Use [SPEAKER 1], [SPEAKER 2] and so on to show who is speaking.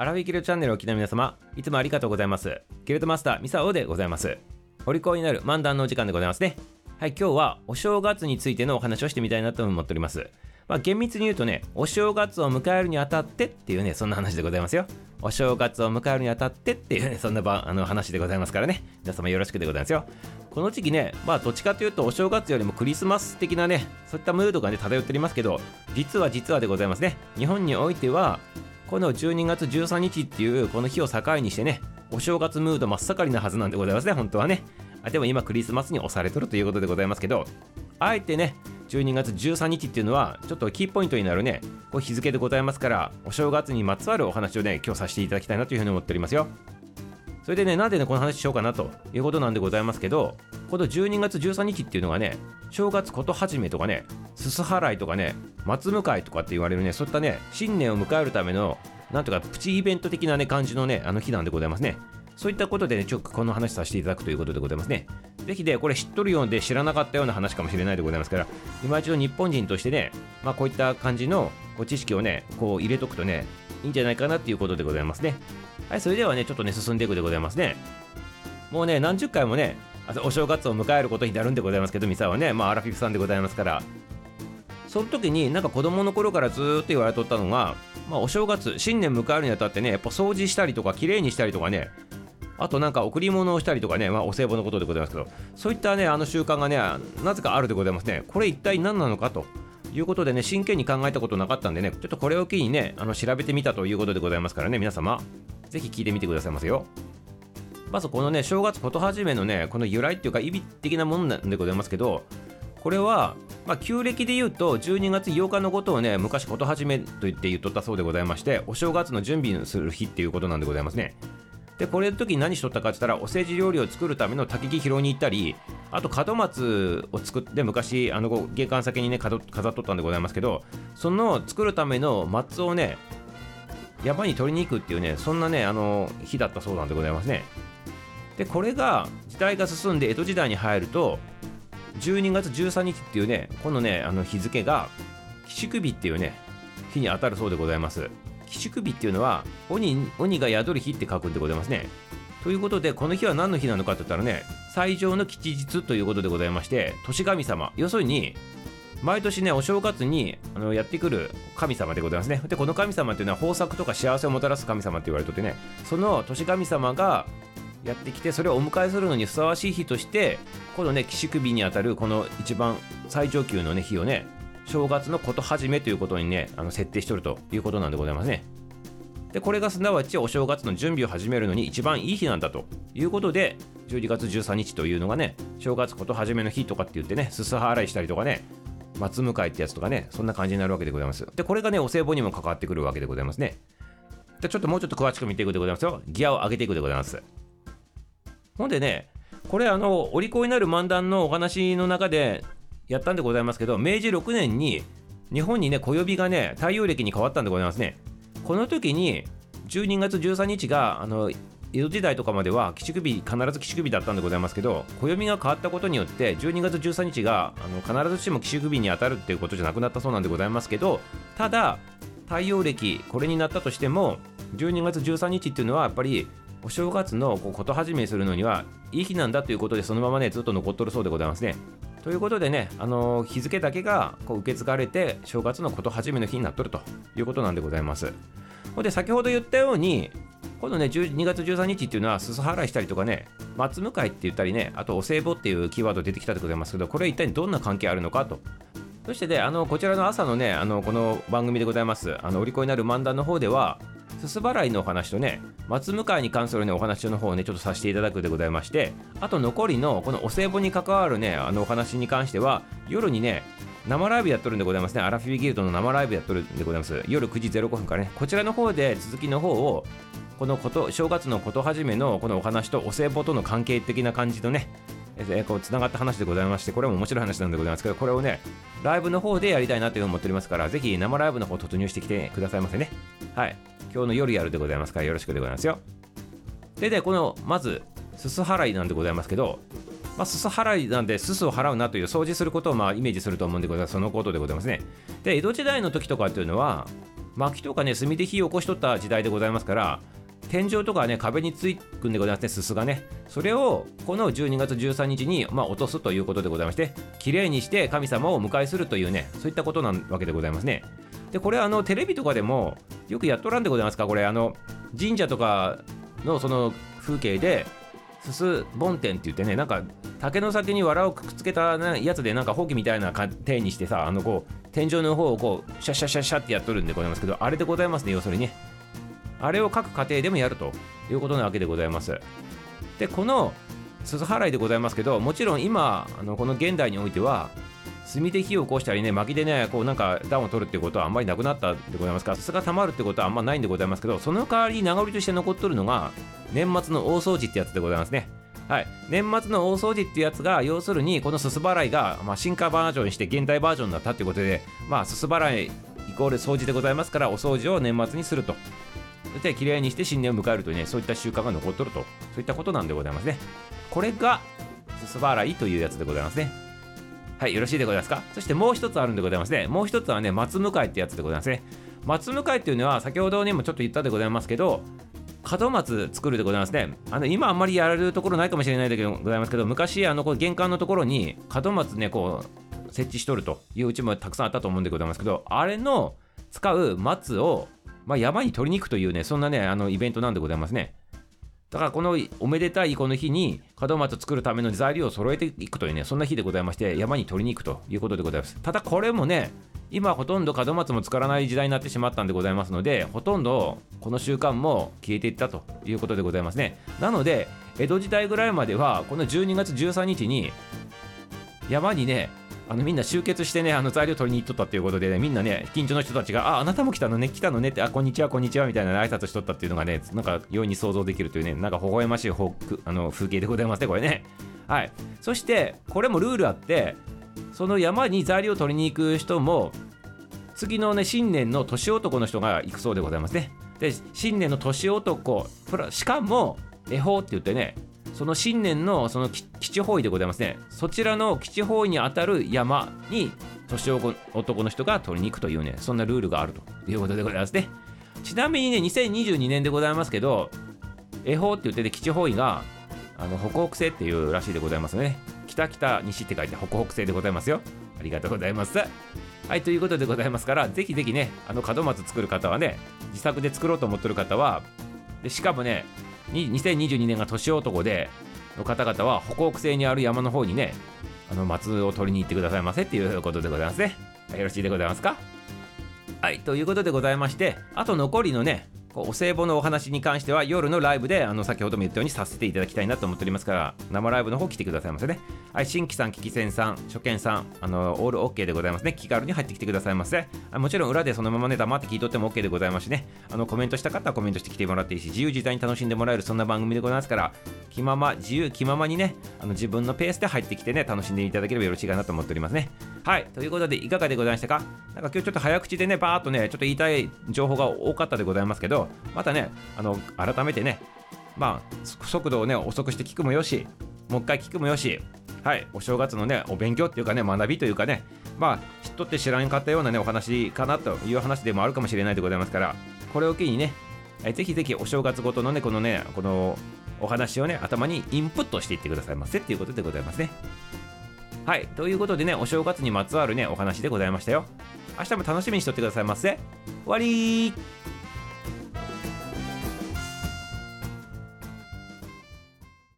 [SPEAKER 1] アラフィギルチャンネルをお聞きの皆様、いつもありがとうございます。ギルドマスター、ミサオでございます。お利口になる漫談のお時間でございますね。はい、今日はお正月についてのお話をしてみたいなと思っております。まあ、厳密に言うとね、お正月を迎えるにあたってっていうね、そんな話でございますよ。お正月を迎えるにあたってっていうね、そんなあの話でございますからね。皆様よろしくでございますよ。この時期ね、まあ、どっちかというとお正月よりもクリスマス的なね、そういったムードがね、漂っておりますけど、実は実はでございますね。日本においては、この12月13日っていうこの日を境にしてね、お正月ムード真っ盛りなはずなんでございますね、本当はね。あでも今クリスマスに押されとるということでございますけど、あえてね、12月13日っていうのはちょっとキーポイントになるね、こう日付でございますから、お正月にまつわるお話をね、今日させていただきたいなというふうに思っておりますよ。それでね、なんでね、この話しようかなということなんでございますけど、この12月13日っていうのがね、正月こと始めとかね、すす払いとかね、松迎えとかって言われるね、そういったね、新年を迎えるための、なんとかプチイベント的なね、感じのね、あの日なんでございますね。そういったことでね、ちょっとこの話させていただくということでございますね。ぜひね、これ知っとるようで知らなかったような話かもしれないでございますから、今一度日本人としてね、まあこういった感じのこう知識をね、こう入れとくとね、いいんじゃないかなっていうことでございますね。はい、それではね、ちょっとね、進んでいくでございますね。もうね、何十回もね、お正月を迎えることになるんでございますけど、ミサはね、まあ、アラフィフさんでございますから、その時になんか子供の頃からずーっと言われとったのが、まあ、お正月、新年迎えるにあたってね、やっぱ掃除したりとか、綺麗にしたりとかね、あとなんか贈り物をしたりとかね、まあ、お歳暮のことでございますけど、そういったね、あの習慣がね、なぜかあるでございますね。これ一体何なのかと。いうことでね、真剣に考えたことなかったんでね、ちょっとこれを機にね、あの調べてみたということでございますからね、皆様、ぜひ聞いてみてくださいませよ。まずこのね、正月こと始めのね、この由来っていうか、意味的なものなんでございますけど、これは、まあ、旧暦で言うと、12月8日のことをね、昔こと始めと言って言っとったそうでございまして、お正月の準備する日っていうことなんでございますね。で、これの時に何しとったかって言ったら、おせち料理を作るための焚き木拾いに行ったり、あと門松を作って昔、あの玄関先にね、飾っとったんでございますけど、その作るための松をね、山に取りに行くっていうね、そんなね、あの日だったそうなんでございますね。で、これが時代が進んで江戸時代に入ると、12月13日っていうね、このね、あの日付が、寄宿日っていうね、日に当たるそうでございます。寄宿日っていうのは鬼、鬼が宿る日って書くんでございますね。ということで、この日は何の日なのかって言ったらね、最上の吉日ということでございまして、年神様、要するに、毎年ね、お正月にあのやってくる神様でございますね。で、この神様っていうのは豊作とか幸せをもたらす神様って言われててね、その年神様がやってきて、それをお迎えするのにふさわしい日として、このね、寄宿日にあたるこの一番最上級のね、日をね、正月のこと始めということにね、あの設定しておるということなんでございますね。で、これがすなわちお正月の準備を始めるのに一番いい日なんだということで、12月13日というのがね、正月こと始めの日とかって言ってね、すす払いしたりとかね、松迎えってやつとかね、そんな感じになるわけでございます。で、これがね、お歳暮にも関わってくるわけでございますね。で、ちょっともうちょっと詳しく見ていくでございますよ。ギアを上げていくでございます。ほんでね、これあの、お利口になる漫談のお話の中でやったんでございますけど、明治6年に日本にね、小呼びがね、太陽暦に変わったんでございますね。この時に、12月13日が、あの、江戸時代とかまでは寄宿日必ず寄宿日だったんでございますけど暦が変わったことによって12月13日があの必ずしも寄宿日に当たるっていうことじゃなくなったそうなんでございますけどただ太陽暦これになったとしても12月13日っていうのはやっぱりお正月のこうこと始めするのにはいい日なんだということでそのままねずっと残っとるそうでございますね。ということでね、あの日付だけがこう受け継がれて正月のこと始めの日になっとるということなんでございます。で先ほど言ったようにこのね2月13日っていうのはすす払いしたりとかね松迎えって言ったりねあとお歳暮っていうキーワード出てきたでございますけどこれ一体どんな関係あるのかとそしてねあのこちらの朝のねあのこの番組でございますあのお利口になる漫談の方ではすす払いのお話とね松迎えに関するねお話の方をねちょっとさせていただくでございましてあと残りのこのお歳暮に関わるねあのお話に関しては夜にね生ライブやっとるんでございますね。アラフィビギルドの生ライブやっとるんでございます。夜9時05分からね、こちらの方で続きの方を、このこと、正月のこと始めのこのお話とお歳暮との関係的な感じのね、えこうつながった話でございまして、これも面白い話なんでございますけど、これをね、ライブの方でやりたいなというふうに思っておりますから、ぜひ生ライブの方突入してきてくださいませね。はい。今日の夜やるでございますから、よろしくでございますよ。でで、この、まず、すす払いなんでございますけど、まあ、すす払いなんで、すすを払うなという掃除することをまあイメージすると思うんでございます。そのことでございますね。で、江戸時代の時とかっていうのは、薪とかね炭で火を起こしとった時代でございますから天井とかね壁についくんでございますねすすがね。それをこの12月13日に、まあ、落とすということでございましてきれいにして神様をお迎えするというねそういったことなわけでございますね。でこれあのテレビとかでもよくやっとらんでございますか？これあの神社とかのその風景ですす梵天って言ってねなんか竹の先に藁をくっつけたやつでなんかほうきみたいな手にしてさあのこう天井の方をこうシャシャシャシャってやっとるんでございますけどあれでございますね要するにね。あれを各家庭でもやるということなわけでございます。でこのすす払いでございますけどもちろん今あのこの現代においては炭で火を起こしたりね薪でねこうなんか暖を取るってことはあんまりなくなったでございますからすがたまるってことはあんまないんでございますけどその代わりに名残として残っとるのが年末の大掃除ってやつでございますね。はい、年末の大掃除ってやつが要するにこのすす払いが、まあ、進化バージョンにして現代バージョンになったということで、まあ、すす払いイコール掃除でございますからお掃除を年末にすると。そしてきれいにして新年を迎えるというねそういった習慣が残っとると。そういったことなんでございますね。これがすす払いというやつでございますね。はいよろしいでございますか？そしてもう一つあるんでございますね。もう一つはね松迎えってやつでございますね。松迎えっていうのは先ほどにもちょっと言ったでございますけど門松作るでございますね。あの今あんまりやられるところないかもしれないでございますけど、昔あのこう玄関のところに門松ねこう設置しとるといううちもたくさんあったと思うんでございますけど、あれの使う松を、まあ、山に取りに行くというね、そんなねあのイベントなんでございますね。だからこのおめでたいこの日に門松作るための材料を揃えていくというね、そんな日でございまして、山に取りに行くということでございます。ただこれもね、今ほとんど門松も使わない時代になってしまったんでございますのでほとんどこの習慣も消えていったということでございますねなので江戸時代ぐらいまではこの12月13日に山にねあのみんな集結してねあの材料取りに行っとったっていうことで、ね、みんなね近所の人たちが「ああなたも来たのね来たのね」って「あこんにちはこんにちは」みたいな、ね、挨拶しとったっていうのがねなんか容易に想像できるというねなんか微笑ましいあの風景でございますねこれね。はい。そしてこれもルールあってその山に材料を取りに行く人も次のね新年の年男の人が行くそうでございますね。で新年の年男しかも恵方って言ってねその新年のその基地方位でございますね。そちらの基地方位にあたる山に年男の人が取りに行くというねそんなルールがあるということでございますね。ちなみにね2022年でございますけど恵方って言ってて基地方位があの北北西っていうらしいでございますね。北北西って書いて北北西でございますよ。ありがとうございます。はいということでございますからぜひぜひねあの門松作る方はね自作で作ろうと思ってる方はでしかもね2022年が年男での方々は北北西にある山の方にねあの松を取りに行ってくださいませっていうことでございますね。よろしいでございますか？はいということでございましてあと残りのねお歳暮のお話に関しては夜のライブであの先ほども言ったようにさせていただきたいなと思っておりますから生ライブの方来てくださいませね。はい新規さん聞き戦さん初見さんあのオール OK でございますね。気軽に入ってきてくださいませ。もちろん裏でそのままね黙って聞いとっても OK でございますしね。あのコメントした方はコメントしてきてもらっていいし自由自在に楽しんでもらえるそんな番組でございますから気まま自由気ままにねあの自分のペースで入ってきてね楽しんでいただければよろしいかなと思っておりますね。はいということでいかがでございましたか？なんか今日ちょっと早口でねバーっとねちょっと言いたい情報が多かったでございますけどまたねあの改めてねまあ速度をね遅くして聞くもよしもう一回聞くもよしはい。お正月のねお勉強っていうかね学びというかねまあ知っとって知らんかったようなねお話かなという話でもあるかもしれないでございますからこれを機にねえぜひぜひお正月ごとのねこのねこのお話をね頭にインプットしていってくださいませっていうことでございますね。はい。ということでねお正月にまつわるねお話でございましたよ。明日も楽しみにしとってくださいませ。終わり